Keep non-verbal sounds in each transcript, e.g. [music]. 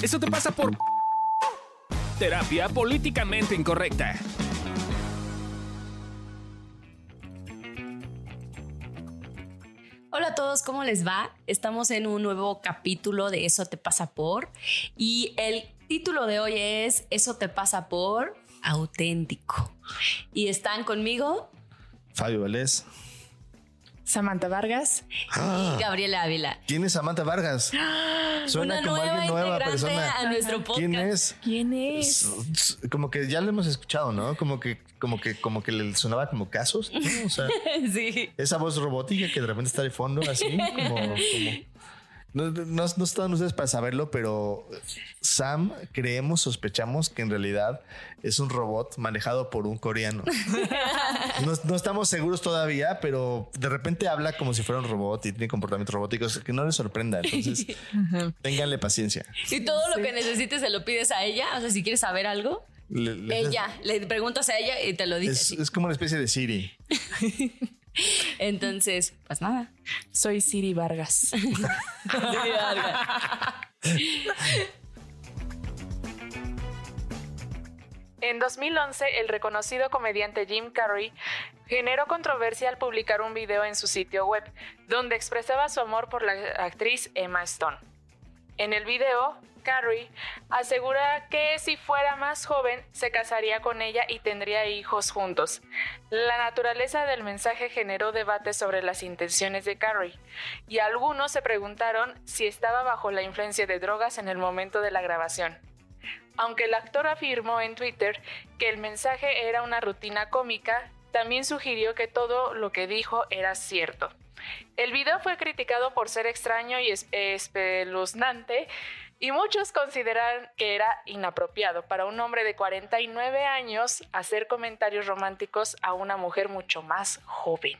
Eso te pasa por terapia políticamente incorrecta. Hola a todos, ¿cómo les va? Estamos en un nuevo capítulo de Eso te pasa por y el título de hoy es Eso te pasa por auténtico. Y están conmigo Fabio Vélez. Samantha Vargas. y Gabriela Ávila. ¿Quién es Samantha Vargas? [gasps] Suena Una como nueva alguien nueva persona. a nuestro podcast. ¿Quién es? ¿Quién es? Como que ya lo hemos escuchado, ¿no? Como que, como que, como que le sonaba como casos, ¿no? O sea, [laughs] sí. esa voz robótica que de repente está de fondo, así, como, como- No, no, no están ustedes para saberlo, pero Sam creemos, sospechamos que en realidad es un robot manejado por un coreano. [laughs] No, no estamos seguros todavía, pero de repente habla como si fuera un robot y tiene comportamientos robóticos que no les sorprenda. Entonces, [laughs] ténganle paciencia. Y todo lo que necesites se lo pides a ella. O sea, si quieres saber algo, Le- le- ella, le preguntas a ella y te lo dice. Es, es como una especie de Siri. [laughs] [laughs] Entonces, pues nada. Soy Siri Vargas. [laughs] En 2011, el reconocido comediante Jim Carrey generó controversia al publicar un video en su sitio web, donde expresaba su amor por la actriz Emma Stone. En el video, Carrey asegura que si fuera más joven se casaría con ella y tendría hijos juntos. La naturaleza del mensaje generó debate sobre las intenciones de Carrey, y algunos se preguntaron si estaba bajo la influencia de drogas en el momento de la grabación. Aunque el actor afirmó en Twitter que el mensaje era una rutina cómica, también sugirió que todo lo que dijo era cierto. El video fue criticado por ser extraño y es- espeluznante y muchos consideran que era inapropiado para un hombre de 49 años hacer comentarios románticos a una mujer mucho más joven.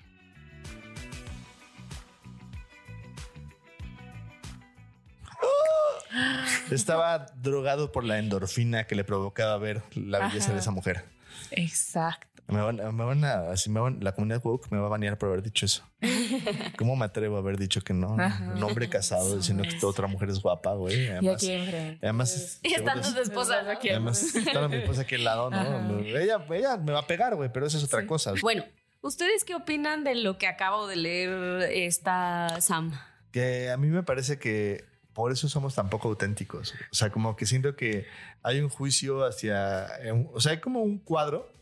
[gasps] Estaba drogado por la endorfina que le provocaba ver la belleza Ajá. de esa mujer. Exacto. Me van, me van a, así me van- la comunidad woke me va a banear por haber dicho eso. [laughs] ¿Cómo me atrevo a haber dicho que no? Un hombre casado diciendo que otra mujer es guapa, güey. Y Además, aquí enfrente. además, Y estando tu esposa. ¿no? además está mi esposa aquí al lado, ¿no? Ella, ella me va a pegar, güey, pero eso es otra cosa. Bueno, ¿ustedes qué opinan de lo que acabo de leer esta Sam? Que a mí me parece que por eso somos tan poco auténticos. O sea, como que siento que hay un juicio hacia, o sea, hay como un cuadro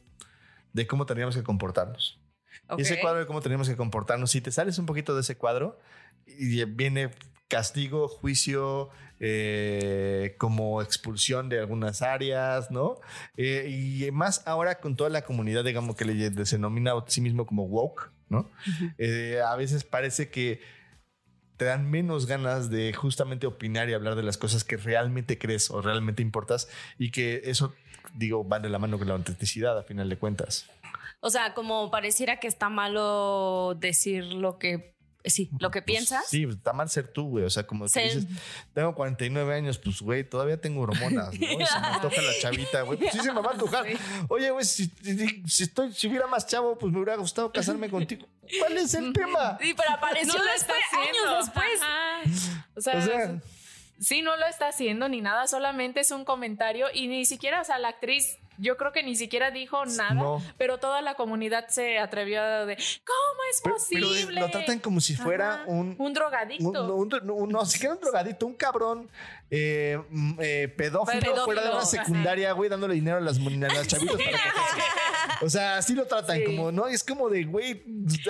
de cómo teníamos que comportarnos. Y ese cuadro de cómo tenemos que comportarnos, si te sales un poquito de ese cuadro, y viene castigo, juicio, eh, como expulsión de algunas áreas, ¿no? Eh, y más ahora con toda la comunidad, digamos, que le se denomina a sí mismo como woke, ¿no? Eh, a veces parece que te dan menos ganas de justamente opinar y hablar de las cosas que realmente crees o realmente importas y que eso, digo, va de la mano con la autenticidad a final de cuentas. O sea, como pareciera que está malo decir lo que sí, lo que piensas. Pues, sí, está mal ser tú, güey. O sea, como que Ser- dices, tengo 49 años, pues, güey, todavía tengo hormonas, ¿no? Y se me antoja la chavita, güey. Pues sí se me va a antojar. [laughs] Oye, güey, si, si, si estoy, si hubiera más chavo, pues me hubiera gustado casarme contigo. ¿Cuál es el tema? Sí, pero apareció No después, años después. Ajá. O sea, O sea, sí, no lo está haciendo ni nada, solamente es un comentario y ni siquiera, o sea, la actriz, yo creo que ni siquiera dijo nada, No. pero toda la comunidad se atrevió a de, ¿cómo es pero, pero posible? lo tratan como si fuera Ajá. un, un drogadicto. Un, un- un- no, siquiera un drogadito, un cabrón eh, mm, eh, pedófilo, Pedófilo, fuera de una secundaria, güey, dándole dinero a las, a las chavitas para que O sea, así lo tratan, Sí. como, ¿no? Es como de, güey,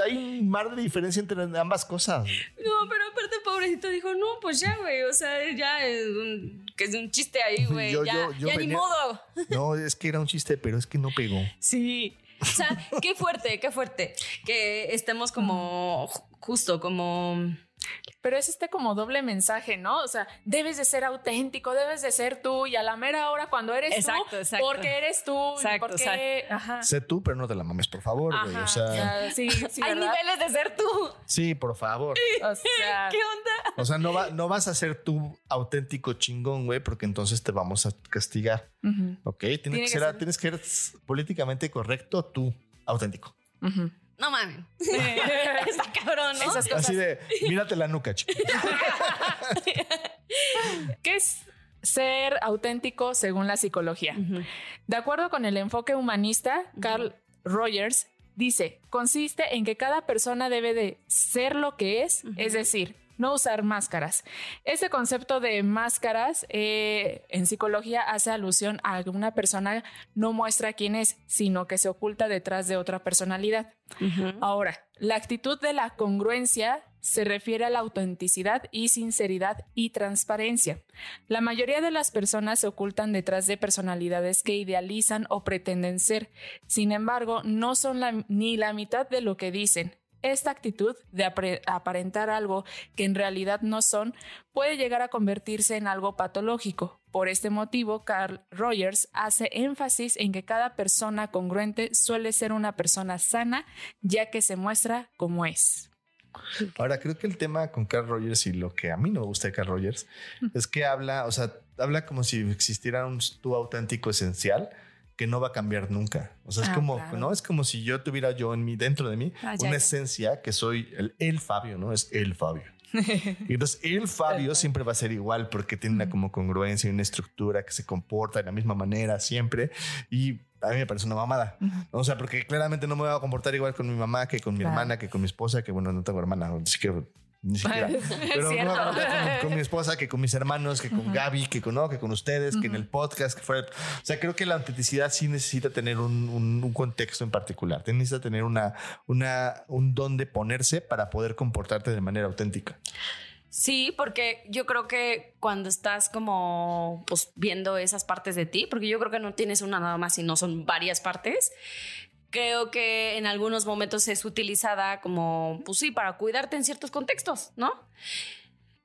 hay un mar de diferencia entre ambas cosas. No, pero aparte pobrecito dijo, no, pues ya, güey, o sea, ya es un, que es un chiste ahí, güey, ya, yo- yo ya ni modo. No, es que era un chiste, pero es que no pegó. Sí. O sea, qué fuerte, qué fuerte que estemos como ju- justo como Pero es este como doble mensaje, ¿no? O sea, debes de ser auténtico, debes de ser tú y a la mera hora cuando eres Exacto, tú, exacto. porque eres tú, Exacto, porque, ajá. Sé tú, pero no te la mames, por favor, güey. O sea, sí, sí, [laughs] hay niveles de ser tú. sí, por favor. [laughs] O sea, ¿Qué onda? O sea, no, va, no vas a ser tú auténtico chingón, güey, porque entonces te vamos a castigar. ujú, Ok, tienes, Tiene que que ser, ser- tienes que ser políticamente correcto tú, auténtico. ujú. No mames. [laughs] Está cabrón, ¿no? Esas cosas. Así de, mírate la nuca, chico. [laughs] ¿Qué es? ser auténtico según la psicología. De acuerdo con el enfoque humanista, Carl Rogers dice, consiste en que cada persona debe de ser lo que es, es decir, no usar máscaras. Ese concepto de máscaras eh, en psicología hace alusión a que una persona no muestra quién es, sino que se oculta detrás de otra personalidad. Ahora, la actitud de la congruencia se refiere a la autenticidad y sinceridad y transparencia. La mayoría de las personas se ocultan detrás de personalidades que idealizan o pretenden ser. Sin embargo, no son ni la mitad de lo que dicen. Esta actitud de aparentar algo que en realidad no son puede llegar a convertirse en algo patológico. Por este motivo, Carl Rogers hace énfasis en que cada persona congruente suele ser una persona sana, ya que se muestra como es. Ahora, creo que el tema con Carl Rogers y lo que a mí no me gusta de Carl Rogers es que habla, o sea, habla como si existiera un tú auténtico esencial que no va a cambiar nunca. O sea, es ah, como, ¿no? Es como si yo tuviera yo en mí, dentro de mí, ah, una esencia que soy el, el Fabio, ¿no? Es el Fabio. [laughs] y entonces el Fabio siempre va a ser igual porque tiene una como congruencia y una estructura que se comporta de la misma manera siempre. Y a mí me parece una mamada. O sea, porque claramente no me voy a comportar igual con mi mamá que con mi hermana, que con mi esposa, que bueno, no tengo hermana, así que ni siquiera. [laughs] Pero no, con, mi esposa, que con mis hermanos, que con Gaby, que con, no, que con ustedes, que en el podcast, que fuera. O sea, creo que la autenticidad sí necesita tener un, un, contexto en particular. Necesita tener una, una, un don de ponerse para poder comportarte de manera auténtica. Sí, porque yo creo que cuando estás como pues viendo esas partes de ti, porque yo creo que no tienes una nada más, sino son varias partes, creo que en algunos momentos es utilizada como, pues sí, para cuidarte en ciertos contextos, ¿no?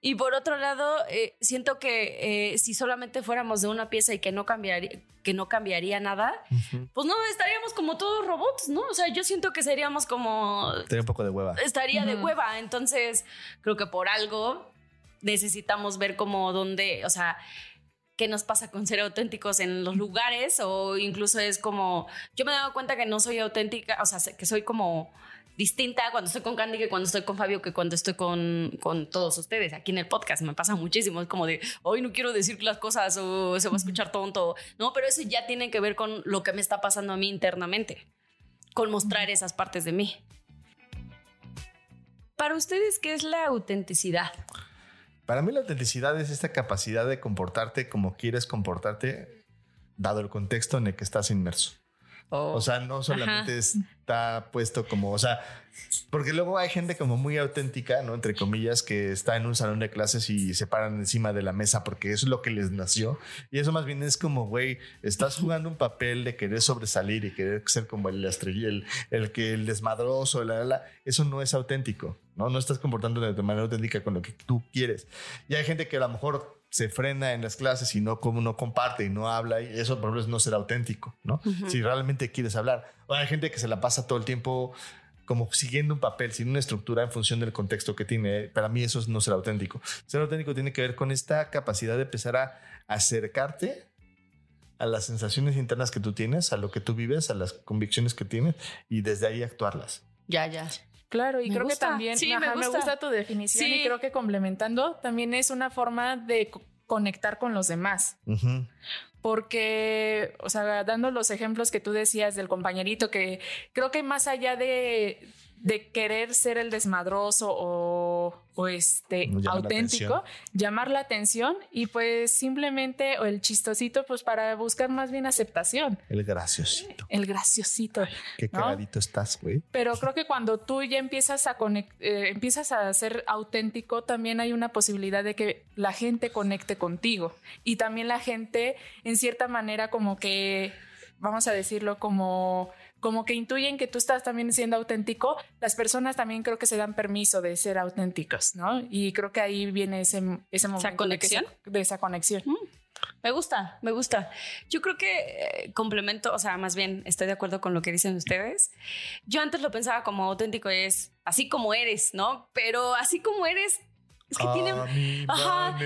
Y por otro lado, eh, siento que eh, si solamente fuéramos de una pieza y que no cambiaría, que no cambiaría nada, pues no estaríamos como todos robots, ¿no? O sea, yo siento que seríamos como... Estaría un poco de hueva. Estaría de hueva. Entonces, creo que por algo necesitamos ver como dónde, o sea, qué nos pasa con ser auténticos en los lugares o incluso es como, yo me he dado cuenta que no soy auténtica, o sea, que soy como distinta cuando estoy con Candy que cuando estoy con Fabio que cuando estoy con, con todos ustedes. Aquí en el podcast me pasa muchísimo es como de hoy no quiero decir las cosas o se va a escuchar tonto no pero eso ya tiene que ver con lo que me está pasando a mí internamente con mostrar esas partes de mí. Para ustedes qué es la autenticidad para mí la autenticidad es esta capacidad de comportarte como quieres comportarte, dado el contexto en el que estás inmerso. O oh. sea, no solamente está puesto como, o sea, porque luego hay gente como muy auténtica, ¿no? Entre comillas, que está en un salón de clases y se paran encima de la mesa porque eso es lo que les nació. Y eso más bien es como, güey, estás jugando un papel de querer sobresalir y querer ser como el el, el que el desmadroso, la, la, eso no es auténtico, ¿no? No estás comportando de manera auténtica con lo que tú quieres. Y hay gente que a lo mejor se frena en las clases y no, como no comparte y no habla, y eso por ejemplo no ser auténtico, ¿no? Si realmente quieres hablar. O hay gente que se la pasa todo el tiempo como siguiendo un papel, sin una estructura en función del contexto que tiene. Para mí eso es no ser auténtico. Ser auténtico tiene que ver con esta capacidad de empezar a acercarte a las sensaciones internas que tú tienes, a lo que tú vives, a las convicciones que tienes y desde ahí actuarlas. Ya, ya. Claro, y creo que también me, gusta. tu definición y creo que complementando también es una forma de conectar con los demás. Porque, o sea, dando los ejemplos que tú decías del compañerito, que creo que más allá de, de querer ser el desmadroso o, este auténtico, llamar la atención y pues simplemente o el chistosito pues para buscar más bien aceptación. El graciosito. El graciosito. Qué cagadito estás, güey. Pero creo que cuando tú ya empiezas a eh, empiezas a ser auténtico, también hay una posibilidad de que la gente conecte contigo y también la gente en cierta manera como que vamos a decirlo como como que intuyen que tú estás también siendo auténtico, las personas también creo que se dan permiso de ser auténticos, ¿no? Y creo que ahí viene ese, ese momento ¿Esa conexión? De, esa conexión. Mm, me gusta, me gusta. Yo creo que eh, complemento, o sea, más bien estoy de acuerdo con lo que dicen ustedes. Yo antes lo pensaba como auténtico es así como eres, ¿no? Pero así como eres es que tiene, [laughs] ajá,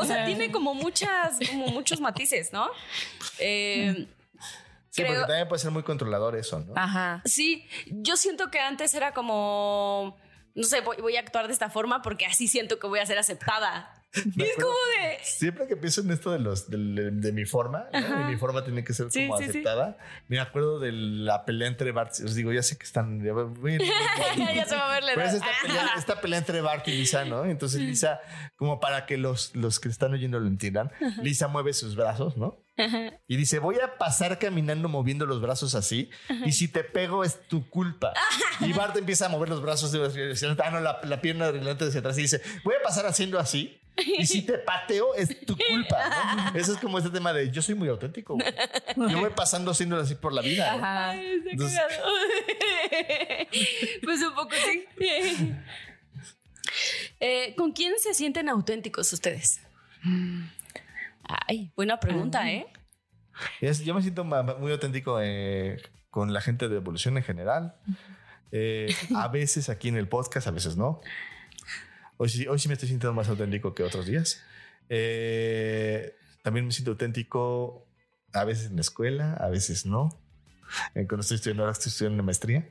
o sea, tiene como muchas, como muchos matices, ¿no? [laughs] Eh, Sí, porque también puede ser muy controlador eso, ¿no? Ajá. Sí, yo siento que antes era como, no sé, voy, a actuar de esta forma porque así siento que voy a ser aceptada. [laughs] Me es como de. Siempre que pienso en esto de los de, de mi forma, ¿no? Ajá. Y mi forma tiene que ser Sí, como sí, sí. aceptada. Me acuerdo de la pelea entre Bart. Os digo, ya sé que están. ya [laughs] se va a ver la Pero es esta pelea, [laughs] esta pelea entre Bart y Lisa, ¿no? Entonces Lisa, como para que los, los que están oyendo lo entiendan, Lisa mueve sus brazos, ¿no? Y dice, voy a pasar caminando moviendo los brazos así y si te pego es tu culpa. Y Bart empieza a mover los brazos de ah, no, la, la pierna adelante hacia atrás y dice, voy a pasar haciendo así [laughs] y si te pateo es tu culpa. ¿no? [laughs] Eso es como este tema de yo soy muy auténtico. güey. Yo voy pasando haciéndolo así por la vida. ¿no? Ajá. Entonces- [laughs] pues un poco sí. Eh, ¿Con quién se sienten auténticos ustedes? Ay, buena pregunta, ¿eh? Es- yo me siento muy auténtico eh, con la gente de evolución en general. Eh, a veces aquí en el podcast, a veces no. Hoy sí, hoy sí me estoy sintiendo más auténtico que otros días. Eh, también me siento auténtico a veces en la escuela, a veces no. Eh, cuando estoy estudiando, ahora estoy estudiando una maestría.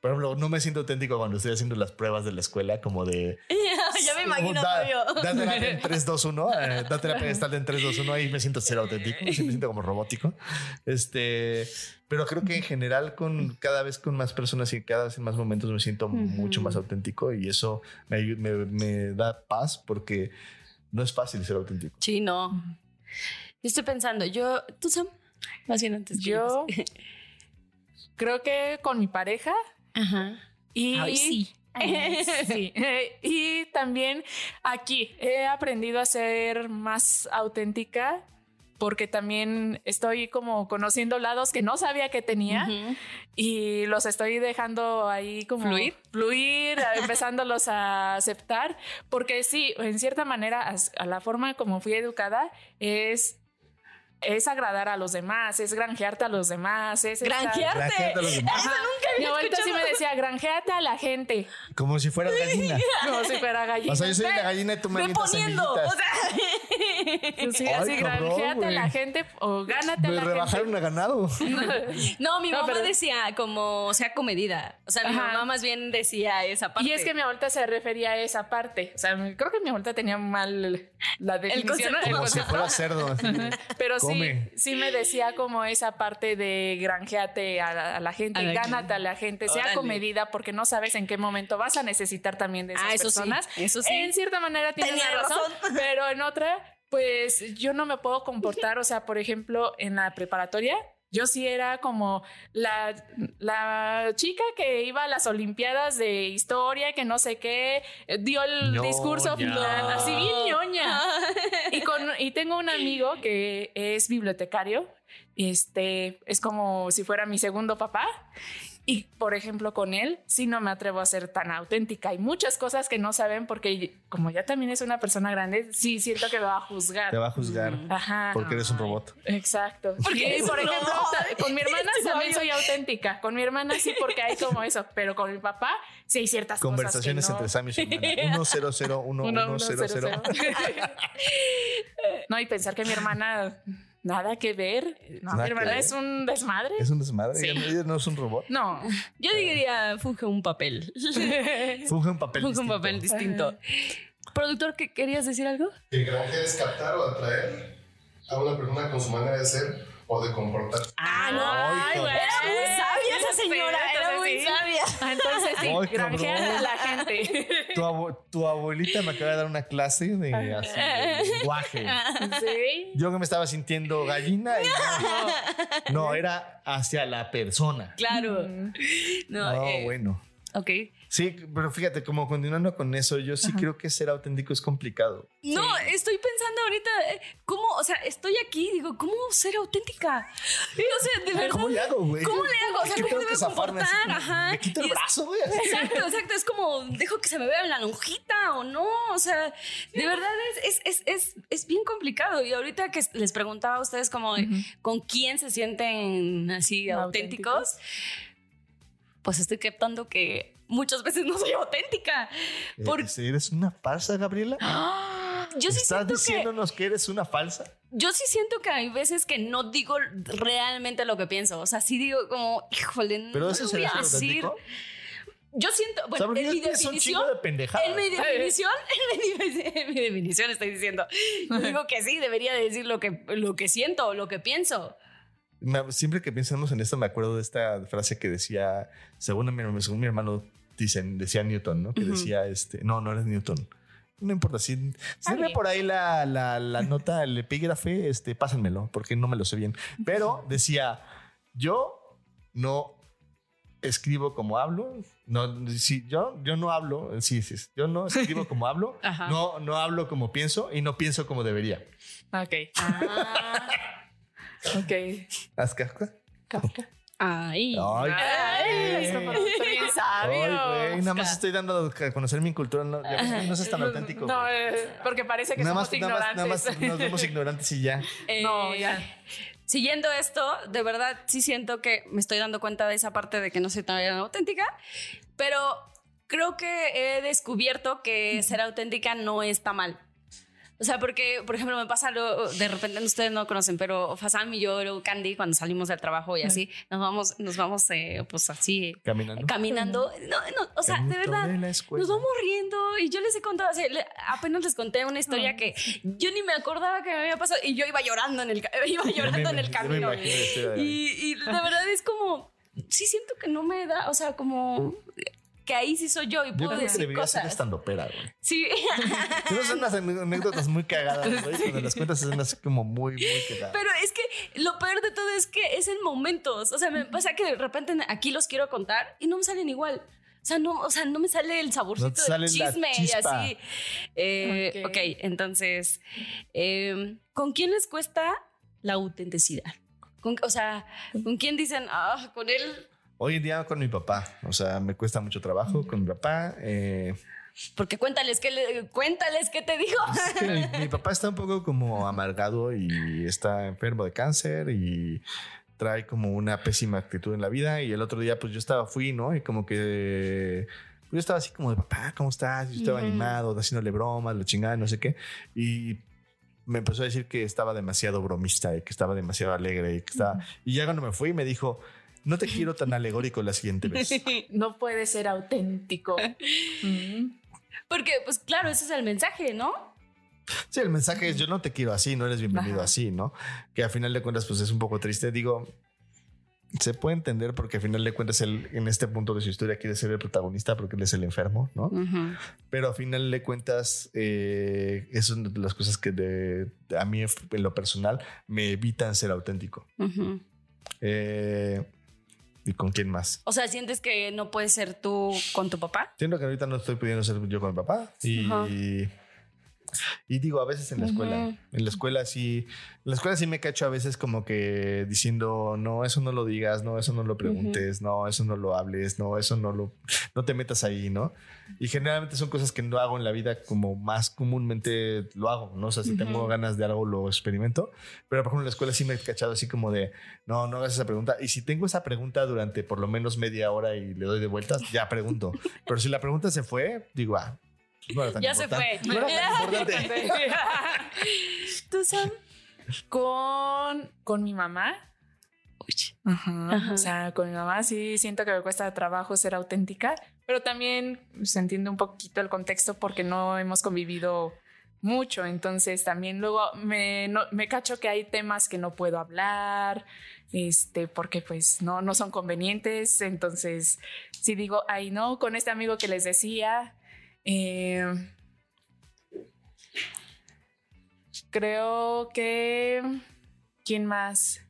Por ejemplo, no me siento auténtico cuando estoy haciendo las pruebas de la escuela, como de [laughs] me imagino Da- yo. [laughs] Date la [laughs] en 3, 2, 1. eh, date la pedestal en 3, 2, 1. Ahí me siento ser auténtico. Sí, me siento como robótico. Este, pero creo que en general, con cada vez con más personas y cada vez en más momentos, me siento mucho más auténtico y eso me, me, me da paz porque no es fácil ser auténtico. Sí, no. Yo estoy pensando, yo, tú Sam, más bien antes. que Yo [laughs] creo que con mi pareja Ajá. y Ay, sí. [laughs] Sí. Y también aquí he aprendido a ser más auténtica porque también estoy como conociendo lados que no sabía que tenía y los estoy dejando ahí como ¿Fluir? fluir, empezándolos a aceptar, porque sí, en cierta manera, a la forma como fui educada es es agradar a los demás, es granjearte a los demás, es estar- Granjearte. La gente a los demás, Ajá. Mi abuelita sí me decía, granjeate a la gente, como si fueras gallina. [laughs] como si fuera gallina. O sea, yo soy la gallina y tú me avientas poniendo. O sea. [laughs] Sí, Ay, así cabrón, granjeate a la gente o gánate a Me la rebajaron a ganado. gente. [laughs] No, mi No, mamá pero- decía como sea comedida. O sea, mi Ajá. mamá más bien decía esa parte. Y es que mi abuelita se refería a esa parte. O sea, creo que mi abuelita tenía mal la definición. concepto. el Como si fuera cerdo. [laughs] Pero sí, Come. sí me decía como esa parte de granjeate a la, a la gente, A la gánate a la gente, sea Órale. comedida, porque no sabes en qué momento vas a necesitar también de esas Ah, eso sí, personas. eso sí. En cierta manera tiene Tenía razón, razón. pero en otra, pues yo no me puedo comportar, o sea, por ejemplo, en la preparatoria. Yo sí era como la, la chica que iba a las Olimpiadas de historia, que no sé qué, eh, dio el Ñoña. discurso así bien ñoña. [laughs] Y, con, y tengo un amigo que es bibliotecario. Este es como si fuera mi segundo papá. Y por ejemplo, con él sí no me atrevo a ser tan auténtica. Hay muchas cosas que no saben porque, como ya también es una persona grande, sí siento que me va a juzgar. Te va a juzgar Ajá. porque eres un robot. Exacto. Porque Y, eres por ejemplo, robot. con mi hermana [laughs] también soy auténtica. Con mi hermana sí, porque hay como eso. Pero con mi papá sí hay ciertas Conversaciones cosas. que no. entre Sam y su hermana. [laughs] 100 Uno, uno, cero, cero. 1100. [laughs] no, y pensar que mi hermana nada que ver. No, Nada mi hermana es un desmadre. Es un desmadre. Sí. Ella ella no es un robot. No. Yo diría funge un papel. [laughs] Funge un papel. Funge un distinto. papel distinto. Productor, ¿qué querías decir algo? Que granjear es captar o atraer a una persona con su manera de ser o de comportarse. Ah, no. Ay, Era muy sabia esa señora. Era muy sí. sabia. Ah, Entonces sí, Ay, a la gente. Tu, abue- tu abuelita me acaba de dar una clase de, así, de lenguaje. [laughs] Sí. Yo que me estaba sintiendo gallina y no, no, era hacia la persona. Claro. No, No, eh, bueno. Ok. Sí, pero fíjate, como continuando con eso, yo sí creo que ser auténtico es complicado. No, estoy pensando ahorita, eh, ¿cómo? O sea, estoy aquí, digo, ¿cómo ser auténtica? Y, o sea, de verdad. ¿Cómo le hago, güey? ¿Cómo le hago? O sea, ¿Qué ¿cómo debo así comportar? Ajá. Me quito el es- brazo, güey. Exacto, exacto. Es como, dejo que se me vea la lonjita o no. O sea, de verdad es, es, es, es, es bien complicado. Y ahorita que les preguntaba a ustedes como con quién se sienten así auténticos, Auténticos. Pues estoy captando que muchas veces no soy auténtica. Por- Eh, ¿Eres una farsa, Gabriela? Yo sí ¿Estás siento que diciéndonos que eres una falsa? yo sí siento que hay veces que no digo realmente lo que pienso. O sea, sí digo como, híjole, no Pero eso voy a decir. auténtico. yo siento, O sea, bueno, porque en mi definición, de en mi definición, [laughs] en mi, definición- en mi definición estoy diciendo, yo digo que sí, debería de decir lo que, lo que siento o lo que pienso. Me- Siempre que pensamos en esto, me acuerdo de esta frase que decía, según mi, según mi hermano, dicen, decía Newton, ¿no? Que Ujú. decía, este, no, no eres Newton. No importa, si, si ve por ahí la, la, la nota, el epígrafe, este, pásenmelo, porque no me lo sé bien. Pero decía, yo no escribo como hablo. No, si yo, yo no hablo, sí, sí, yo no escribo como hablo, [laughs] no, no hablo como pienso y no pienso como debería. Ok. Ah, Ok. ¿Haz casca? Kafka. ay. Ay, Ay, bien sabio. Ay, güey, nada más estoy dando a conocer mi cultura. No, no seas tan auténtico. No, güey. eh, porque parece que nada, somos más, nada, más, nada ignorantes. más nos vemos ignorantes y ya. No, Eh, ya. Siguiendo esto, de verdad sí siento que me estoy dando cuenta de esa parte de que no soy tan auténtica, pero creo que he descubierto que ser auténtica no está mal. O sea, porque, por ejemplo, me pasa lo, de repente, ustedes no conocen, pero Fasam y yo, luego Candy, cuando salimos del trabajo y así, nos vamos, nos vamos, eh, pues así, Caminando. caminando. No, no, o sea, de verdad, de la escuela. nos vamos riendo y yo les he contado, o sea, le- apenas les conté una historia que yo ni me acordaba que me había pasado y yo iba llorando en el, [laughs] iba llorando en el camino. Y, y de verdad es como, sí siento que no me da, o sea, como que ahí sí soy yo y Yo puedo creo que decir ser cosas. estando pera, güey. Sí, [laughs] Tienes unas anécdotas muy cagadas, güey. [laughs] Cuando las cuentas son así como muy, muy cagadas. pero es que lo peor de todo es que es en momentos. O sea, me pasa que de repente aquí los quiero contar y no me salen igual. O sea, no, o sea, no me sale el saborcito No del la chisme y así. Eh, Ok. ok, entonces, eh, ¿con quién les cuesta la autenticidad? O sea, ¿con quién dicen, ah, con él? Hoy en día con mi papá. O sea, me cuesta mucho trabajo con mi papá. Eh, Porque cuéntales qué le- cuéntales qué te dijo. que mi, mi papá está un poco como amargado y está enfermo de cáncer y trae como una pésima actitud en la vida. Y el otro día, pues yo estaba, fui, ¿no? Y como que pues, yo estaba así como de papá, ¿cómo estás? Y yo estaba animado, haciéndole bromas, lo chingada, no sé qué. Y me empezó a decir que estaba demasiado bromista y que estaba demasiado alegre y que estaba. Y ya cuando me fui, me dijo, no te quiero tan alegórico la siguiente vez. [laughs] No puede ser auténtico. [laughs] Mm. Porque, pues claro, ese es el mensaje, ¿no? Sí, el mensaje es yo no te quiero así, no eres bienvenido Ajá. así, ¿no? Que a final de cuentas pues es un poco triste. Digo, se puede entender porque a final de cuentas él en este punto de su historia quiere ser el protagonista porque él es el enfermo, ¿no? Pero a final de cuentas eh, eso es de las cosas que de, de- a mí en lo personal me evitan ser auténtico. Eh, ¿Y con quién más? O sea, ¿sientes que no puedes ser tú con tu papá? Siento que ahorita no estoy pudiendo ser yo con mi papá y, Ajá. Y digo a veces en la escuela, en la escuela sí, en la escuela sí me cacho a veces como que diciendo no eso no lo digas, no eso no lo preguntes, no eso no lo hables, no eso no lo, no te metas ahí, ¿no? Y generalmente son cosas que no hago en la vida como más comúnmente lo hago, ¿no? O sea, si tengo ganas de algo lo experimento, pero por ejemplo en la escuela sí me he cachado así como de no no hagas esa pregunta y si tengo esa pregunta durante por lo menos media hora y le doy de vueltas ya pregunto, pero si la pregunta se fue digo ah no era tan Ya se fue. No era tan importante. [laughs] ¿Tú, Sam? con, con mi mamá. Ajá. Ajá. O sea, con mi mamá sí siento que me cuesta trabajo ser auténtica, pero también se entiende un poquito el contexto porque no hemos convivido mucho, entonces también luego me, no- me cacho que hay temas que no puedo hablar, este, porque pues no, no son convenientes, entonces si digo, ay no, con este amigo que les decía, eh, creo que, ¿quién más?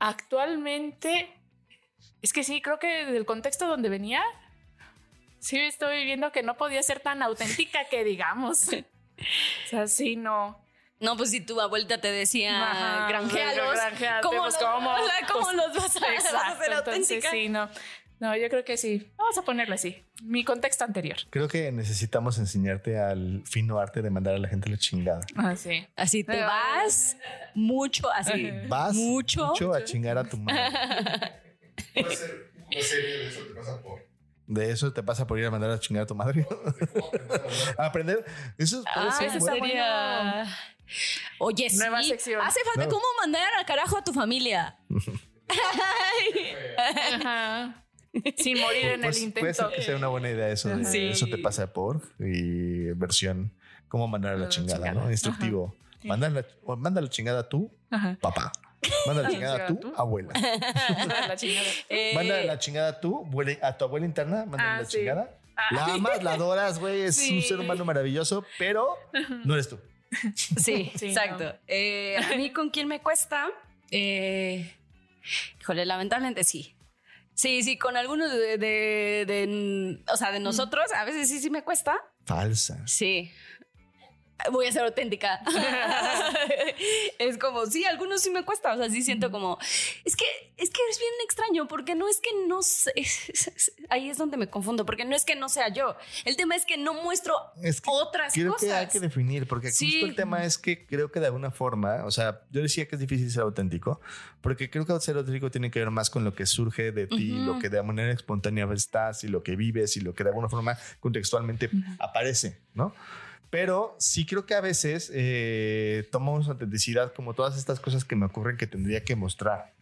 Actualmente, es que sí, creo que del contexto donde venía, sí estoy viendo que no podía ser tan auténtica que digamos. [laughs] O sea, sí, no. No, pues si tu abuelita te decía Ajá, granjealos, granjeate, ¿cómo, pues, los, ¿cómo? o [laughs] sea, ¿cómo Pues, los vas a, [laughs] vas a Exacto, hacer entonces auténtica? sí, no. No, yo creo que sí. Vamos a ponerlo así. Mi contexto anterior. Creo que necesitamos enseñarte al fino arte de mandar a la gente a la chingada. Ah, sí. Así te vas mucho, así. Vas Mucho. mucho a chingar a tu madre. Puede ser una serie de eso te pasa por. De eso te pasa por ir a mandar a chingar a tu madre. a [laughs] aprender. Eso puede Ah, ser eso bueno. sería. Oye, Nueva sí. sección. Hace falta No. cómo mandar al carajo a tu familia. [laughs] Ajá. [laughs] Sin morir en Pues, el puede ser intento. que sea una buena idea eso de Sí. eso te pasa por y versión cómo mandar a la La chingada, chingada. ¿no? Instructivo. Manda la, o manda la chingada a tu Ajá. papá. Manda la [laughs] chingada a tu ¿Tú? abuela. [laughs] La chingada. Eh, Manda la chingada a tu abuela, a tu abuela interna, manda Ah, la sí. chingada. Ah. La amas, la adoras, güey, es Sí. un ser humano maravilloso, pero no eres tú. Sí, Sí, exacto. no. Eh, a mí con quién me cuesta, eh, híjole, lamentablemente sí. Sí, sí, con algunos de, de- de- o sea, de nosotros, a veces sí, sí me cuesta. Falsa. Sí. Voy a ser auténtica. [laughs] es como, sí, algunos sí me cuesta. O sea, sí siento como, es que, es que es bien extraño porque no es que no sé, [laughs] ahí es donde me confundo, porque no es que no sea yo. El tema es que no muestro Es que otras creo cosas. que hay que definir, porque Sí. justo el tema es que creo que de alguna forma, o sea, yo decía que es difícil ser auténtico, porque creo que ser auténtico tiene que ver más con lo que surge de ti, lo que de manera espontánea estás y lo que vives y lo que de alguna forma contextualmente aparece, ¿no? Pero sí creo que a veces eh, tomamos autenticidad como todas estas cosas que me ocurren que tendría que mostrar.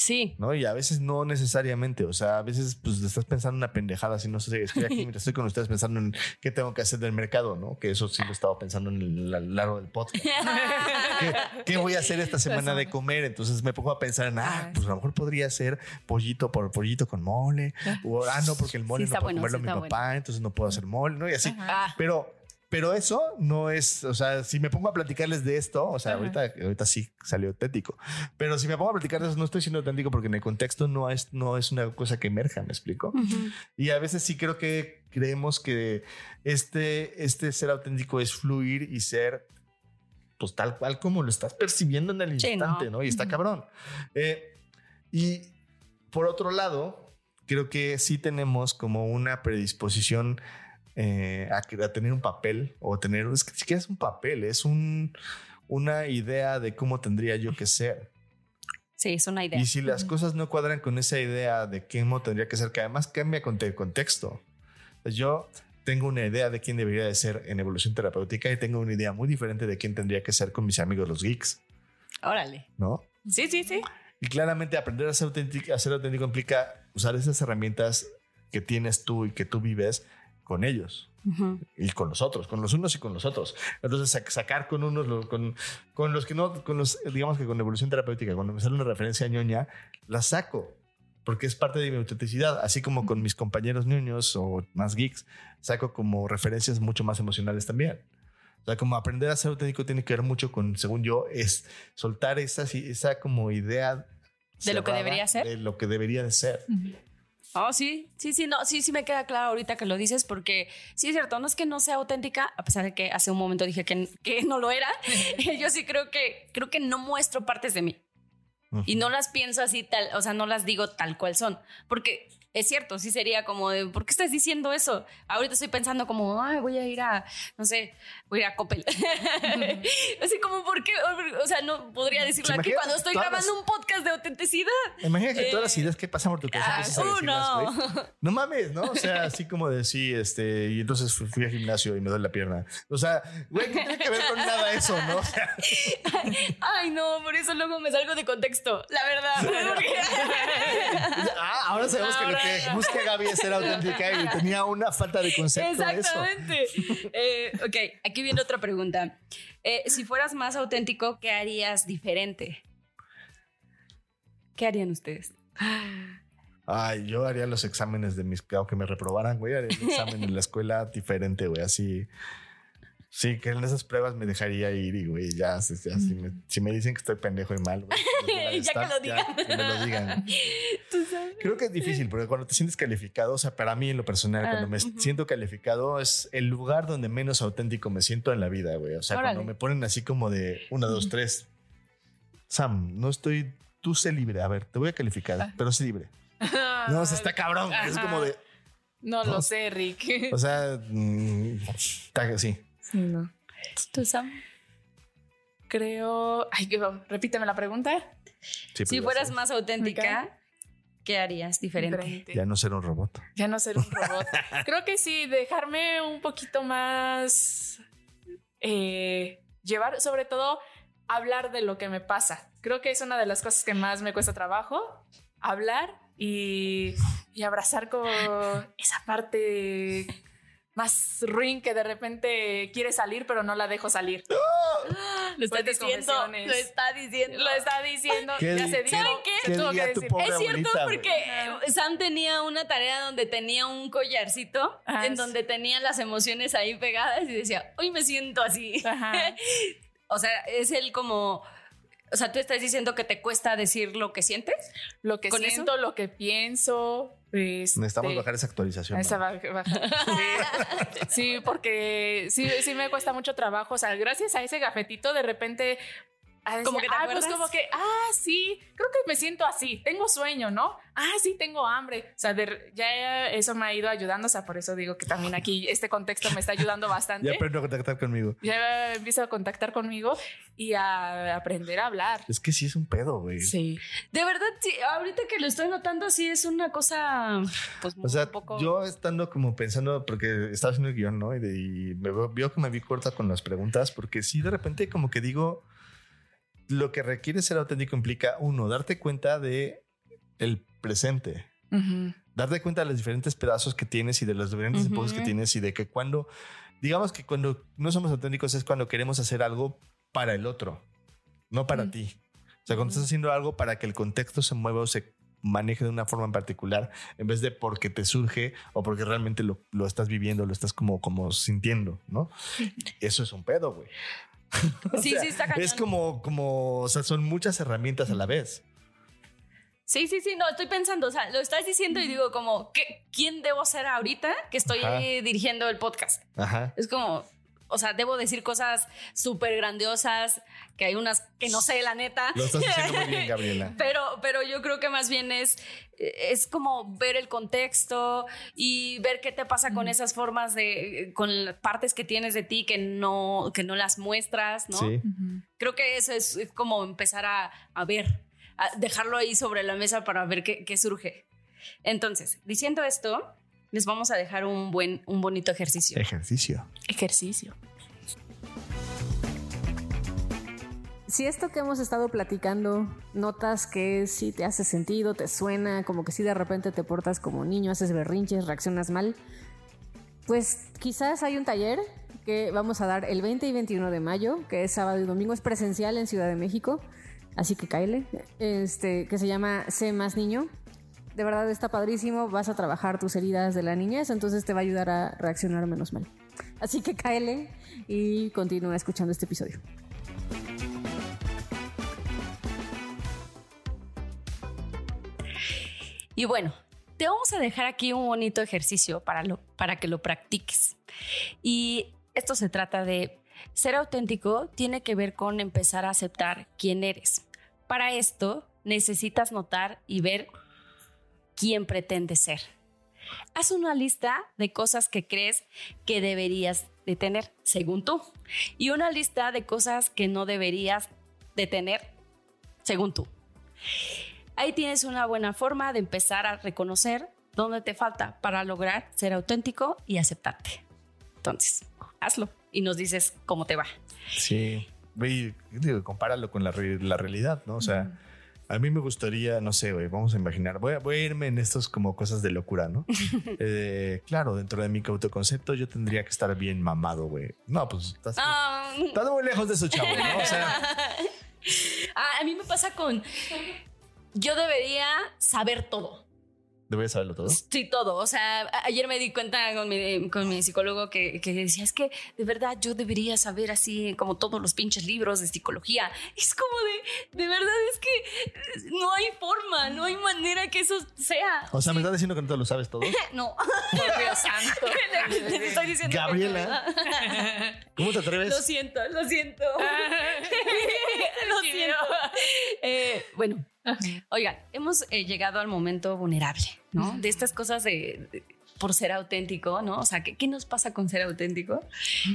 Sí. ¿no? Y a veces no necesariamente, o sea, a veces pues estás pensando en una pendejada, si no sé, estoy aquí [laughs] mientras estoy con ustedes pensando en qué tengo que hacer del mercado, ¿no? Que eso sí lo estaba pensando en el, a lo largo del podcast. [laughs] ¿Qué, qué voy a hacer esta semana de comer? Entonces me pongo a pensar en, ah, pues a lo mejor podría ser pollito por pollito con mole, o ah, no, porque el mole Sí, no puede bueno, comerlo sí, mi papá, entonces no puedo hacer mole, ¿no? Y así. Ah. Pero, pero eso no es, o sea, si me pongo a platicarles de esto, o sea, Ajá. ahorita, ahorita sí salió auténtico, pero si me pongo a platicar de eso, no estoy siendo auténtico porque en el contexto no es, no es una cosa que emerja, ¿me explico? Y a veces sí creo que creemos que este, este ser auténtico es fluir y ser pues tal cual como lo estás percibiendo en el Sí, instante, ¿no? ¿no? Y está cabrón. Eh, y por otro lado, creo que sí tenemos como una predisposición eh, a, a tener un papel o tener, es que ni siquiera es un papel, es un, una idea de cómo tendría yo que ser. Sí, es una idea. Y si las cosas no cuadran con esa idea de cómo tendría que ser, que además cambia con el contexto. Pues Yo tengo una idea de quién debería de ser en evolución terapéutica y tengo una idea muy diferente de quién tendría que ser con mis amigos los geeks, Órale. ¿no? Sí, sí, sí. Y claramente aprender a ser auténtico, a ser auténtico implica usar esas herramientas que tienes tú y que tú vives con ellos y con los otros, con los unos y con los otros. Entonces, sac- sacar con unos, lo- con, con los que no, con los, digamos que con evolución terapéutica, cuando me sale una referencia ñoña, la saco porque es parte de mi autenticidad, así como con mis compañeros ñoños o más geeks, saco como referencias mucho más emocionales también. O sea, como aprender a ser auténtico tiene que ver mucho con, según yo, es soltar esa, esa como idea ¿De lo que debería ser? De lo que debería de ser. Oh, sí, sí, sí, no, sí, sí me queda claro ahorita que lo dices, porque sí es cierto, no es que no sea auténtica, a pesar de que hace un momento dije que, que no lo era. [laughs] [laughs] Yo sí creo que, creo que no muestro partes de mí y no las pienso así tal, o sea, no las digo tal cual son, porque es cierto, sí sería como de, ¿por qué estás diciendo eso? Ahorita estoy pensando como, ay, voy a ir a, no sé, voy a ir a Coppel. [laughs] así como, ¿por qué? O sea, no podría decirlo aquí cuando estoy grabando las- un podcast de autenticidad. Imagina que Eh, todas las ideas que pasan por tu cabeza ah, uh, no. No mames, ¿no? O sea, así como de sí, este, y entonces fui, al gimnasio y me duele la pierna. O sea, güey, ¿qué tiene que ver con nada eso, no? O sea, [laughs] Ay, no, por eso luego me salgo de contexto, la verdad. [laughs] Porque- ah, ahora sabemos que lo Ahora que ya. busca Gaby es ser auténtica y tenía una falta de concepto de eso. Exactamente. Eh, ok, aquí viene otra pregunta. Eh, si fueras más auténtico, ¿qué harías diferente? ¿Qué harían ustedes? Ay, yo haría los exámenes de mis, aunque me reprobaran, güey, haría el examen en la escuela diferente, güey, así. Sí, que en esas pruebas me dejaría ir y, güey, ya, si, ya, si, me, si me dicen que estoy pendejo y mal, güey. [laughs] pues, Ya que lo digan. que me lo digan. ¿Tú sabes? Creo que es difícil porque cuando te sientes calificado, o sea, para mí en lo personal, Ah, cuando me ujú. siento calificado es el lugar donde menos auténtico me siento en la vida, güey. O sea, Órale. cuando me ponen así como de una, dos, tres. Sam, no estoy, tú sé libre. A ver, te voy a calificar, pero sé libre. [laughs] No, o sea, está cabrón. Es como de, No No. lo sé, Rick. o sea, mm, está sí. No. ¿Tú, Sam? Creo. Ay, que- repíteme la pregunta. Sí, pues Si fueras sé. más auténtica, ¿qué harías diferente? Diferente. Ya no ser un robot. Ya no ser un robot. [laughs] Creo que sí, dejarme un poquito más eh, llevar, sobre todo hablar de lo que me pasa. Creo que es una de las cosas que más me cuesta trabajo, hablar y, y abrazar como esa parte más ruin que de repente quiere salir, pero no la dejo salir. Lo está Fuertes diciendo. confesiones. Lo está diciendo. Lo está diciendo, ¿Qué ya di- se dijo. ¿Saben qué? se ¿Qué tuvo diría que tu decir. pobre Es cierto abuelita, porque Sam tenía una tarea donde tenía un collarcito Ah, en sí. donde tenía las emociones ahí pegadas y decía, hoy me siento así. Ajá. [laughs] o sea, es el como, o sea, tú estás diciendo que te cuesta decir lo que sientes. Lo que ¿Con eso? siento, lo que pienso. este, Necesitamos bajar esa actualización. Esa ¿no? baja- baja. Sí. [laughs] Sí, porque sí, sí me cuesta mucho trabajo. O sea, gracias a ese gafetito, de repente. Ah, decía, Como que te ah, pues acuerdas. como que, ah, sí, creo que me siento así, tengo sueño, ¿no? Ah, sí, tengo hambre. O sea, de- ya eso me ha ido ayudando, o sea, por eso digo que también aquí este contexto me está ayudando [laughs] bastante. Ya aprendo a contactar conmigo. Ya empiezo a contactar conmigo y a aprender a hablar. Es que sí es un pedo, güey. Sí. De verdad, sí, ahorita que lo estoy notando, sí es una cosa, pues, O sea, un poco... yo estando como pensando, porque estaba haciendo el guion, ¿no? Y, de- y me veo, vio que me vi corta con las preguntas, porque sí, de repente como que digo, lo que requiere ser auténtico implica, uno, darte cuenta de el presente, Ujú. darte cuenta de los diferentes pedazos que tienes y de los diferentes enfoques que tienes y de que cuando, digamos que cuando no somos auténticos es cuando queremos hacer algo para el otro, no para ti. O sea, cuando estás haciendo algo para que el contexto se mueva o se maneje de una forma en particular, en vez de porque te surge o porque realmente lo, lo estás viviendo, lo estás como, como sintiendo, ¿no? Eso es un pedo, güey. [laughs] O Sí, sea, sí, está cañón. Es como, como, o sea, son muchas herramientas a la vez. Sí, sí, sí, no, estoy pensando, o sea, lo estás diciendo y digo como, ¿qué, ¿quién debo ser ahorita que estoy Ajá. dirigiendo el podcast? Ajá. Es como, o sea, debo decir cosas súper grandiosas, que hay unas que no sé, la neta. Lo estás haciendo muy bien, [laughs] Gabriela. Pero, pero yo creo que más bien es, es como ver el contexto y ver qué te pasa con esas formas de, con las partes que tienes de ti que no, que no las muestras, ¿no? Sí. Creo que eso es, es como empezar a, a ver, a dejarlo ahí sobre la mesa para ver qué, qué surge. Entonces, diciendo esto, les vamos a dejar un buen, un bonito ejercicio. Ejercicio. Ejercicio. Si esto que hemos estado platicando notas que sí te hace sentido, te suena, como que si de repente te portas como niño, haces berrinches, reaccionas mal, pues quizás hay un taller que vamos a dar el 20 y 21 de mayo, que es sábado y domingo, es presencial en Ciudad de México, así que cáele, este, que se llama Sé más niño. De verdad está padrísimo, vas a trabajar tus heridas de la niñez, entonces te va a ayudar a reaccionar menos mal. Así que cáele y continúa escuchando este episodio. Y bueno, te vamos a dejar aquí un bonito ejercicio para, lo, para que lo practiques. Y esto se trata de ser auténtico, tiene que ver con empezar a aceptar quién eres. Para esto necesitas notar y ver quién pretendes ser. Haz una lista de cosas que crees que deberías de tener, según tú, y una lista de cosas que no deberías de tener, según tú. Ahí tienes una buena forma de empezar a reconocer dónde te falta para lograr ser auténtico y aceptarte. Entonces, hazlo y nos dices cómo te va. Sí. Güey, digo, compáralo con la, la realidad, ¿no? O sea, a mí me gustaría, no sé, güey, vamos a imaginar, voy a, voy a irme en estos como cosas de locura, ¿no? [laughs] Eh, claro, dentro de mi autoconcepto yo tendría que estar bien mamado, güey. No, pues estás, Ah, estás muy lejos de eso, chavo, ¿no? O sea, [laughs] ah, a mí me pasa con... Yo debería saber todo. Deberías saberlo todo. Sí, todo. O sea, ayer me di cuenta con mi, con mi psicólogo que, que decía, es que de verdad yo debería saber así como todos los pinches libros de psicología. Es como de, de verdad es que no hay forma, no hay manera que eso sea. O sea, me estás diciendo que no te lo sabes todo. [laughs] No. [laughs] Dios santo. [laughs] Estoy diciendo que Gabriela. ¿Cómo te no. atreves? Lo siento, lo siento. lo siento. Eh, bueno, oigan, hemos eh, llegado al momento vulnerable, ¿no? De estas cosas de, de- por ser auténtico, ¿no? O sea, ¿qué, qué nos pasa con ser auténtico?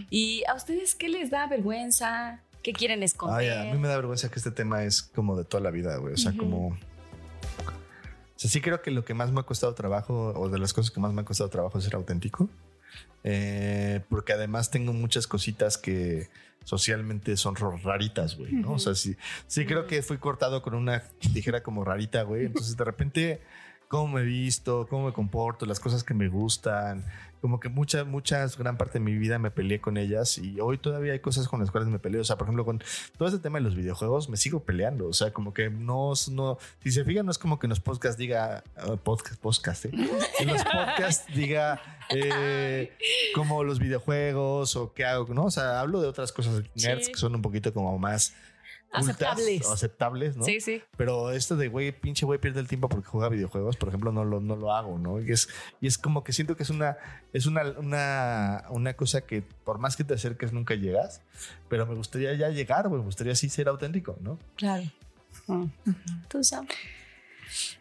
Y a ustedes, ¿qué les da vergüenza? ¿Qué quieren Ay, esconder? a mí me da vergüenza que este tema es como de toda la vida, güey. O sea, como. O sea, sí creo que lo que más me ha costado trabajo, o de las cosas que más me ha costado trabajo es ser auténtico. Eh, porque además tengo muchas cositas que socialmente son raritas, güey, ¿no? O sea, sí, sí creo que fui cortado con una tijera como rarita, güey. Entonces, de repente, cómo me he visto, cómo me comporto, las cosas que me gustan, como que muchas, muchas, gran parte de mi vida me peleé con ellas y hoy todavía hay cosas con las cuales me peleo. O sea, por ejemplo, con todo este tema de los videojuegos, me sigo peleando. O sea, como que no, no si se fijan, no es como que en los podcasts diga, ah, podcast, podcast, ¿eh? En los [laughs] podcasts diga eh, como los videojuegos o qué hago, ¿no? O sea, hablo de otras cosas nerds Sí. que son un poquito como más Aceptables. o aceptables, ¿no? Sí, sí. Pero esto de güey, pinche güey pierde el tiempo porque juega videojuegos, por ejemplo, no lo, no lo hago, ¿no? Y es, y es como que siento que es una, es una, una, una cosa que por más que te acerques nunca llegas, pero me gustaría ya llegar, güey, me gustaría así ser auténtico, ¿no? Claro. Tú sabes.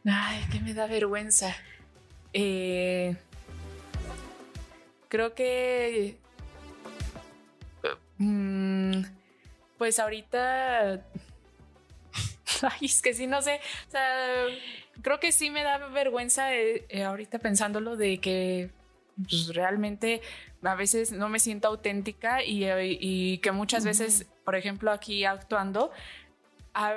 Ay, que me da vergüenza. Eh, creo que. mm, pues ahorita. [laughs] Ay, es que sí, no sé. O sea, creo que sí me da vergüenza eh, eh, ahorita pensándolo de que pues, realmente a veces no me siento auténtica y, eh, y que muchas veces, por ejemplo, aquí actuando, ha,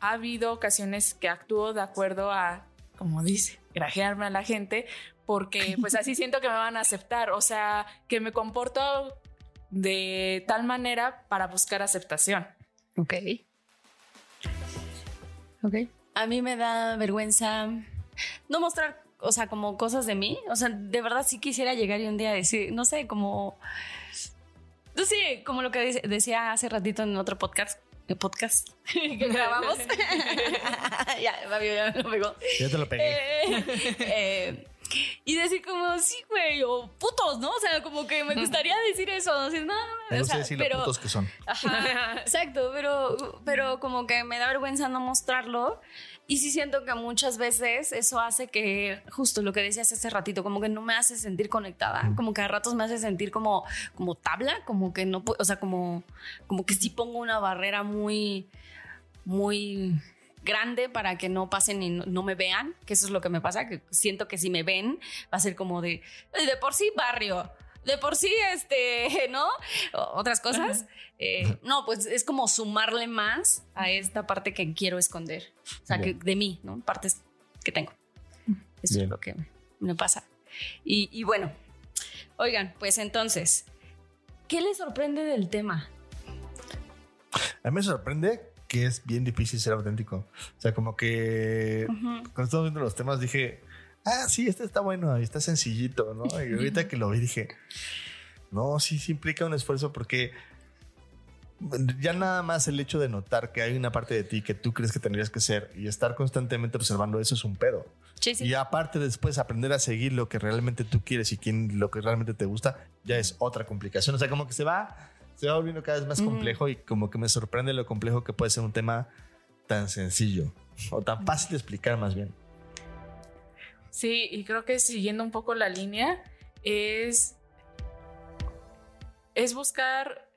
ha habido ocasiones que actúo de acuerdo a, como dice, grajearme a la gente, porque pues así [laughs] siento que me van a aceptar, o sea, que me comporto de tal manera para buscar aceptación. Ok. Ok. A mí me da vergüenza no mostrar, o sea, como cosas de mí. O sea, de verdad sí quisiera llegar y un día decir, no sé, como... No sé, como lo que dice- decía hace ratito en otro podcast. el podcast que grabamos. ya, Fabio ya me lo pegó. Ya te lo pegué. Eh, eh, y decir como, sí, güey, o putos, ¿no? O sea, como que me gustaría decir eso. No, no, no, Me o gusta sea, decir pero, putos que son. Ajá, [laughs] exacto, pero, pero como que me da vergüenza no mostrarlo. Y sí siento que muchas veces eso hace que, justo lo que decías hace ratito, como que no me hace sentir conectada, como que a ratos me hace sentir como, como tabla, como que no puedo, o sea, como, como que sí pongo una barrera muy, muy grande para que no pasen y no, no me vean, que eso es lo que me pasa, que siento que si me ven va a ser como de, de por sí barrio, de por sí este, [laughs] ¿no? O- Otras cosas. Eh, no, pues es como sumarle más a esta parte que quiero esconder, o sea, que de mí, ¿no? Partes que tengo. Eso Bien. es lo que me, me pasa. Y, y bueno, oigan, pues entonces, ¿qué les sorprende del tema? A mí me sorprende que es bien difícil ser auténtico. O sea, como que Ujú. cuando estamos viendo los temas dije, ah, sí, este está bueno está sencillito, ¿no? Y ahorita que lo vi dije, no, sí, sí implica un esfuerzo porque ya nada más el hecho de notar que hay una parte de ti que tú crees que tendrías que ser y estar constantemente observando eso es un pedo. Sí, sí. Y aparte después aprender a seguir lo que realmente tú quieres y quién, lo que realmente te gusta, ya es otra complicación. O sea, como que se va, se va volviendo cada vez más complejo y como que me sorprende lo complejo que puede ser un tema tan sencillo o tan fácil de explicar más bien. Sí, y creo que siguiendo un poco la línea es, es buscar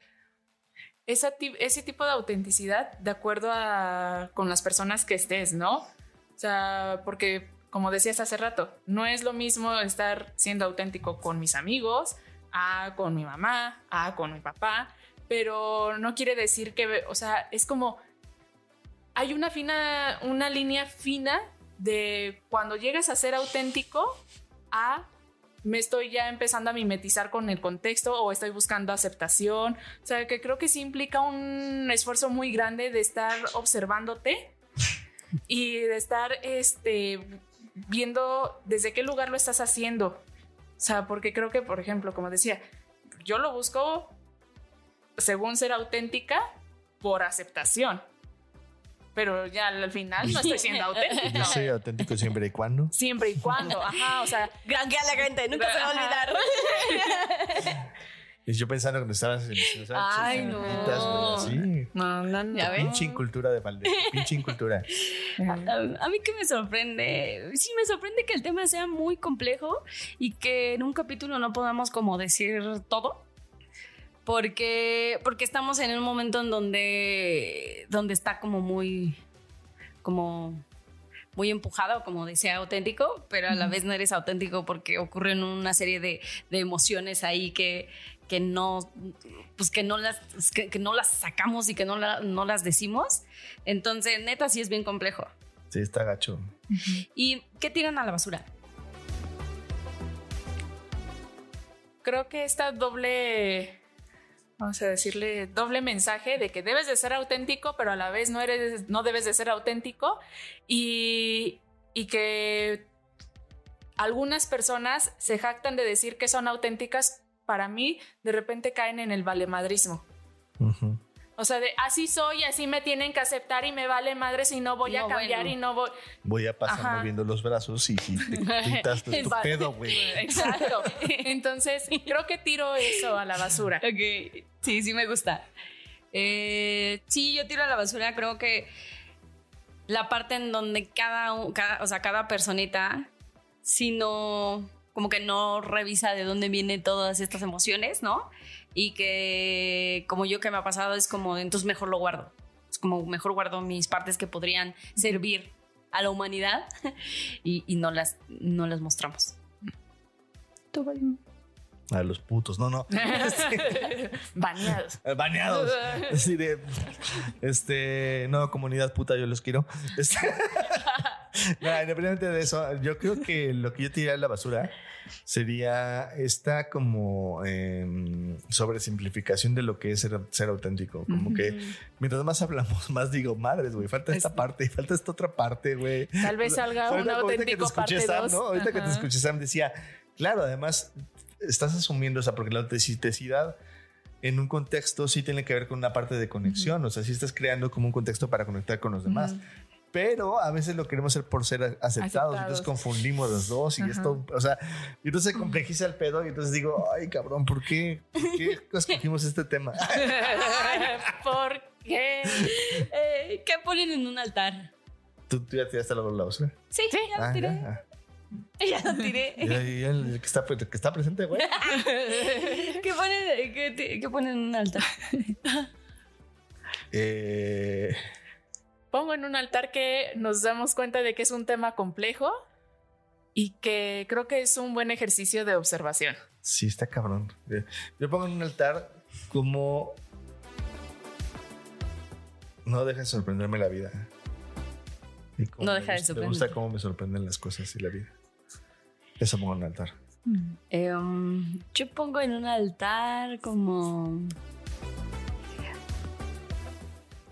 esa ese tipo de autenticidad de acuerdo a con las personas que estés, ¿no? O sea, porque como decías hace rato, no es lo mismo estar siendo auténtico con mis amigos, a con mi mamá, a con mi papá, pero no quiere decir que, o sea, es como hay una fina, una línea fina de cuando llegas a ser auténtico a me estoy ya empezando a mimetizar con el contexto o estoy buscando aceptación. O sea, que creo que sí implica un esfuerzo muy grande de estar observándote y de estar este, viendo desde qué lugar lo estás haciendo. O sea, porque creo que, por ejemplo, como decía, yo lo busco según ser auténtica por aceptación. Pero ya al final no estoy siendo [laughs] auténtica. Yo soy auténtico siempre y cuando. Siempre y cuando, ajá, o sea, Granquea a la gente, nunca se va a olvidar. Y yo pensando que estabas en en- Ay, no. Sí. No, no, no. ¿Ya? Pinche incultura de Valdez. Pinche incultura. [laughs] A, a mí que me sorprende, sí me sorprende que el tema sea muy complejo y que en un capítulo no podamos como decir todo. Porque, porque estamos en un momento en donde, donde está como muy, como muy empujado, como decía, auténtico, pero a la vez no eres auténtico porque ocurren una serie de, de emociones ahí que, que no, pues que no las, que, que no las sacamos y que no, la- no las decimos. Entonces, neta, sí es bien complejo. Sí, está gacho. ¿Y qué tiran a la basura? Creo que esta doble, vamos a decirle, doble mensaje de que debes de ser auténtico, pero a la vez no eres, no debes de ser auténtico y, y que algunas personas se jactan de decir que son auténticas, para mí de repente caen en el valemadrismo. Ujú. O sea, de así soy, así me tienen que aceptar y me vale madre si no voy a cambiar bueno. y no voy. Voy a pasar Ajá. moviendo los brazos y si te quitas de tu Vale. pedo, güey. Exacto. [laughs] Entonces, creo que tiro eso a la basura. Ok, sí, sí me gusta. Eh, sí, yo tiro a la basura, creo que la parte en donde cada, cada, o sea, cada personita, si no, como que no revisa de dónde vienen todas estas emociones, ¿no? Y que como yo que me ha pasado es como, entonces mejor lo guardo. Es como mejor guardo mis partes que podrían servir a la humanidad [laughs] y, y no, las, no las mostramos. A los putos. No, no. [laughs] Baneados. Eh, Baneados. [laughs] Así de. Este. No, comunidad puta, yo los quiero. Este, [laughs] no, independientemente de eso, yo creo que lo que yo tiraría a la basura sería esta como em, sobresimplificación de lo que es ser, ser auténtico. Como que mientras más hablamos, [laughs] más digo, madres, güey, falta esta parte, [laughs] falta esta otra parte, güey. Tal vez salga un auténtico escuché, parte Sam, dos. ¿no? Ahorita que te escuché, Sam decía, claro, además estás asumiendo, o sea, porque la autenticidad en un contexto sí tiene que ver con una parte de conexión, o sea, sí estás creando como un contexto para conectar con los demás. Pero a veces lo queremos hacer por ser aceptados, Aceptados. entonces confundimos los dos y esto, o sea, y entonces se complejiza el pedo y entonces digo, ay cabrón, ¿por qué, ¿Por qué [laughs] escogimos este tema? [laughs] ¿Por qué? Eh, ¿Qué ponen en un altar? ¿Tú, tú ya tiraste la la basura? Sí, ya lo Ah, tiré. ya, ah. [laughs] Ya lo tiré. Y- y el que está, que está presente, güey. ¿Qué ponen, qué, qué ponen en un altar? Eh, Pongo en un altar que nos damos cuenta de que es un tema complejo y que creo que es un buen ejercicio de observación. Sí, está cabrón. Eh, Yo pongo en un altar como no deja de sorprenderme la vida. Y No deja de gusta- Me sorprender. gusta cómo me sorprenden las cosas y la vida. Eso pongo en un altar. Eh, um, yo pongo en un altar como...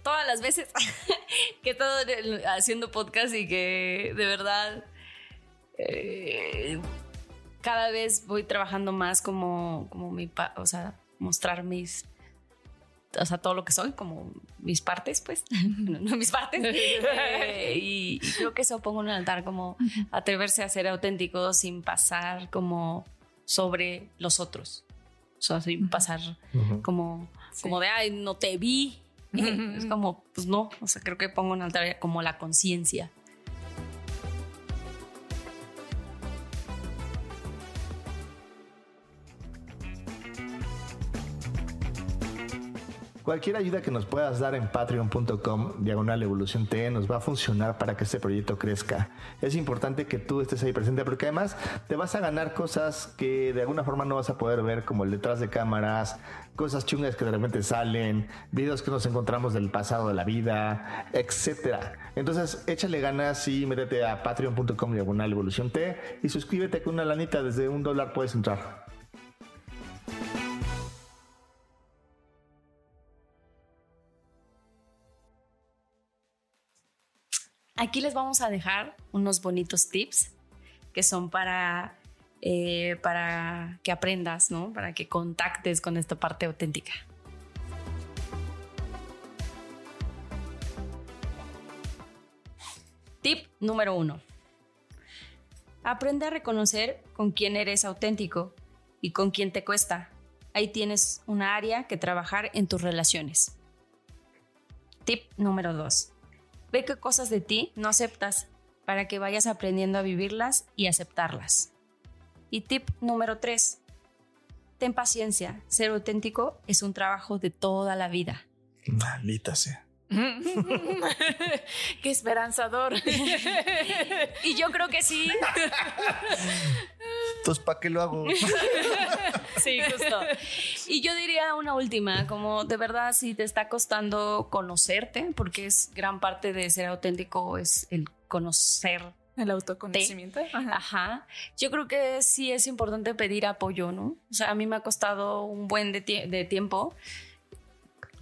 Todas las veces [laughs] que he estado haciendo podcast y que de verdad eh, cada vez voy trabajando más como, como mi, pa- o sea, mostrar mis, o sea, todo lo que soy, como mis partes, pues, [laughs] no, no mis partes. [laughs] Eh, y, y creo que eso pongo en un altar, como atreverse a ser auténtico sin pasar como sobre los otros. O sea, sin pasar como, como de, ay, no te vi. [laughs] es como, pues no, o sea, creo que pongo en altar como la conciencia. Cualquier ayuda que nos puedas dar en patreon.com, diagonal evolución T, nos va a funcionar para que este proyecto crezca. Es importante que tú estés ahí presente porque además te vas a ganar cosas que de alguna forma no vas a poder ver, como el detrás de cámaras, cosas chungas que de repente salen, videos que nos encontramos del pasado de la vida, etcétera. Entonces, échale ganas y métete a patreon.com, diagonal evolución T y suscríbete con una lanita, desde un dólar puedes entrar. Aquí les vamos a dejar unos bonitos tips que son para, eh, para que aprendas, ¿no? Para que contactes con esta parte auténtica. Tip número uno. Aprende a reconocer con quién eres auténtico y con quién te cuesta. Ahí tienes una área que trabajar en tus relaciones. Tip número dos. Ve qué cosas de ti no aceptas para que vayas aprendiendo a vivirlas y aceptarlas. Y tip número 3. Ten paciencia. Ser auténtico es un trabajo de toda la vida. Maldita sea. [laughs] Qué esperanzador. Y yo creo que sí. Entonces, ¿para qué lo hago? [laughs] Sí, justo. Y yo diría una última, como de verdad si te está costando conocerte, porque es gran parte de ser auténtico, es el conocer. El autoconocimiento. Ajá. Ajá. Yo creo que sí es importante pedir apoyo, ¿no? O sea, a mí me ha costado un buen de, tie- de tiempo.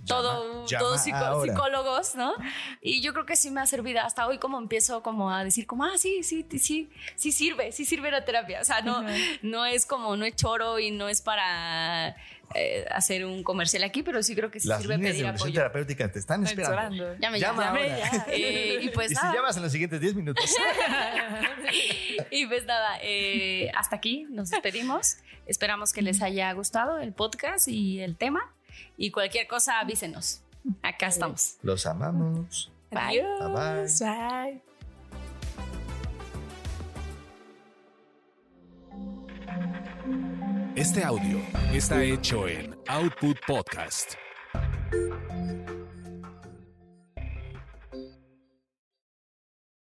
Todo, llama todos ahora. psicólogos, ¿no? Y yo creo que sí me ha servido. Hasta hoy como empiezo como a decir como, ah, sí, sí, sí, sí sirve, sí sirve la terapia. O sea, no, no es como, no es choro y no es para eh, hacer un comercial aquí, pero sí creo que sí Las sirve líneas de pedir evolución apoyo. terapéutica te están esperando. Llorando. Ya me Llama llama. ahora. Eh, y pues [laughs] y si llamas en los siguientes 10 minutos. [laughs] Y pues nada, eh, hasta aquí nos despedimos. Esperamos que les haya gustado el podcast y el tema. Y cualquier cosa avísenos. Acá estamos. Los amamos. Bye. Adiós. Bye. Este audio está hecho en Output Podcast.